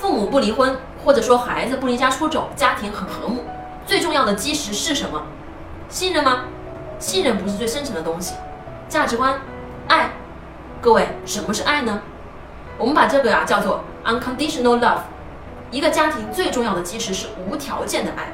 父母不离婚或者说孩子不离家出走家庭很和睦。最重要的基石是什么？信任吗？信任不是最深层的东西。价值观爱。各位什么是爱呢？我们把这个啊叫做 unconditional love 一个家庭最重要的基石是无条件的爱。